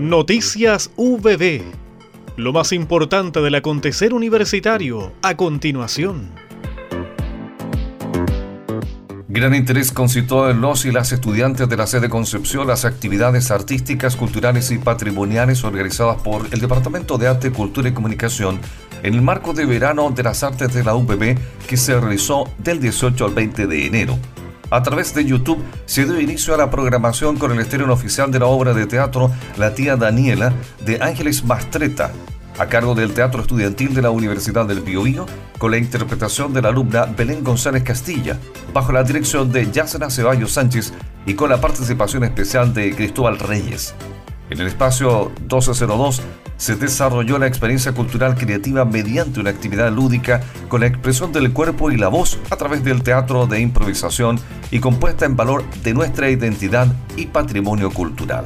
Noticias VB. Lo más importante del acontecer universitario a continuación. Gran interés concitó en los y las estudiantes de la sede Concepción las actividades artísticas, culturales y patrimoniales organizadas por el Departamento de Arte, Cultura y Comunicación en el marco de verano de las artes de la UPB que se realizó del 18 al 20 de enero. A través de YouTube se dio inicio a la programación con el estreno oficial de la obra de teatro La tía Daniela de Ángeles Mastreta, a cargo del Teatro Estudiantil de la Universidad del Biobío, con la interpretación de la alumna Belén González Castilla, bajo la dirección de Yasna Ceballos Sánchez y con la participación especial de Cristóbal Reyes. En el espacio 1202 se desarrolló la experiencia cultural creativa mediante una actividad lúdica con la expresión del cuerpo y la voz a través del teatro de improvisación y compuesta en valor de nuestra identidad y patrimonio cultural.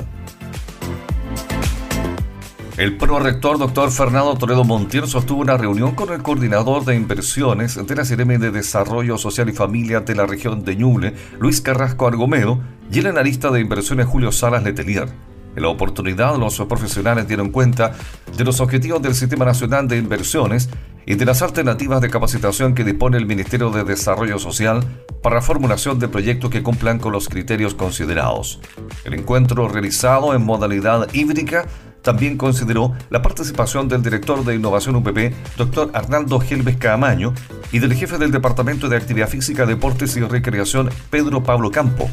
El prorector doctor Fernando Toledo Montiel sostuvo una reunión con el coordinador de inversiones de la CRM de Desarrollo Social y Familia de la región de Ñuble, Luis Carrasco Argomedo, y el analista de inversiones Julio Salas Letelier. En la oportunidad, los profesionales dieron cuenta de los objetivos del Sistema Nacional de Inversiones y de las alternativas de capacitación que dispone el Ministerio de Desarrollo Social para la formulación de proyectos que cumplan con los criterios considerados. El encuentro realizado en modalidad híbrida también consideró la participación del director de Innovación UPP, doctor Arnaldo Gelbes Camaño, y del jefe del Departamento de Actividad Física, Deportes y Recreación, Pedro Pablo Campo.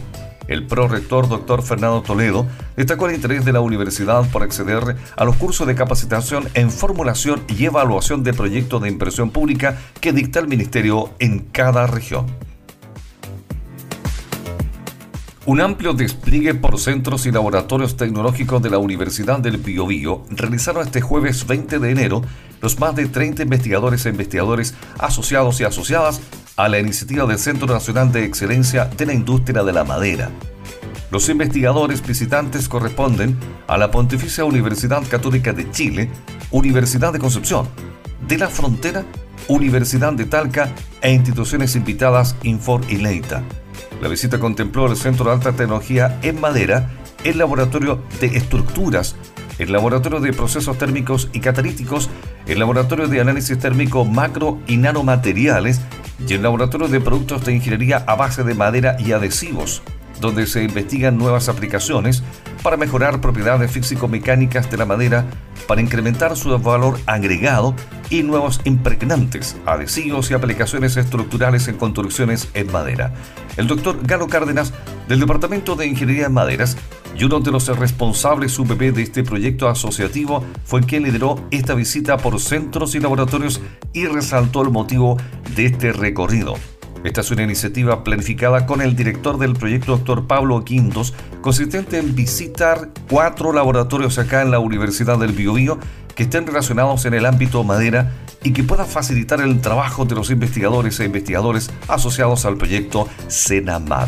El prorector doctor Fernando Toledo destacó el interés de la universidad por acceder a los cursos de capacitación en formulación y evaluación de proyectos de inversión pública que dicta el Ministerio en cada región. Un amplio despliegue por centros y laboratorios tecnológicos de la Universidad del Biobío realizaron este jueves 20 de enero los más de 30 investigadores e investigadores asociados y asociadas a la iniciativa del Centro Nacional de Excelencia de la Industria de la Madera. Los investigadores visitantes corresponden a la Pontificia Universidad Católica de Chile, Universidad de Concepción, de la Frontera, Universidad de Talca e instituciones invitadas Infor y Leita. La visita contempló el Centro de Alta Tecnología en Madera, el Laboratorio de Estructuras, el Laboratorio de Procesos Térmicos y Catalíticos, el Laboratorio de Análisis Térmico Macro y Nanomateriales y el Laboratorio de Productos de Ingeniería a base de madera y adhesivos, donde se investigan nuevas aplicaciones para mejorar propiedades físico-mecánicas de la madera, para incrementar su valor agregado y nuevos impregnantes, adhesivos y aplicaciones estructurales en construcciones en madera. El doctor Galo Cárdenas, del Departamento de Ingeniería en Maderas, y uno de los responsables UPP de este proyecto asociativo fue quien lideró esta visita por centros y laboratorios y resaltó el motivo de este recorrido. Esta es una iniciativa planificada con el director del proyecto, doctor Pablo Quintos, consistente en visitar cuatro laboratorios acá en la Universidad del Biobío que estén relacionados en el ámbito madera y que puedan facilitar el trabajo de los investigadores e investigadores asociados al proyecto Senamad.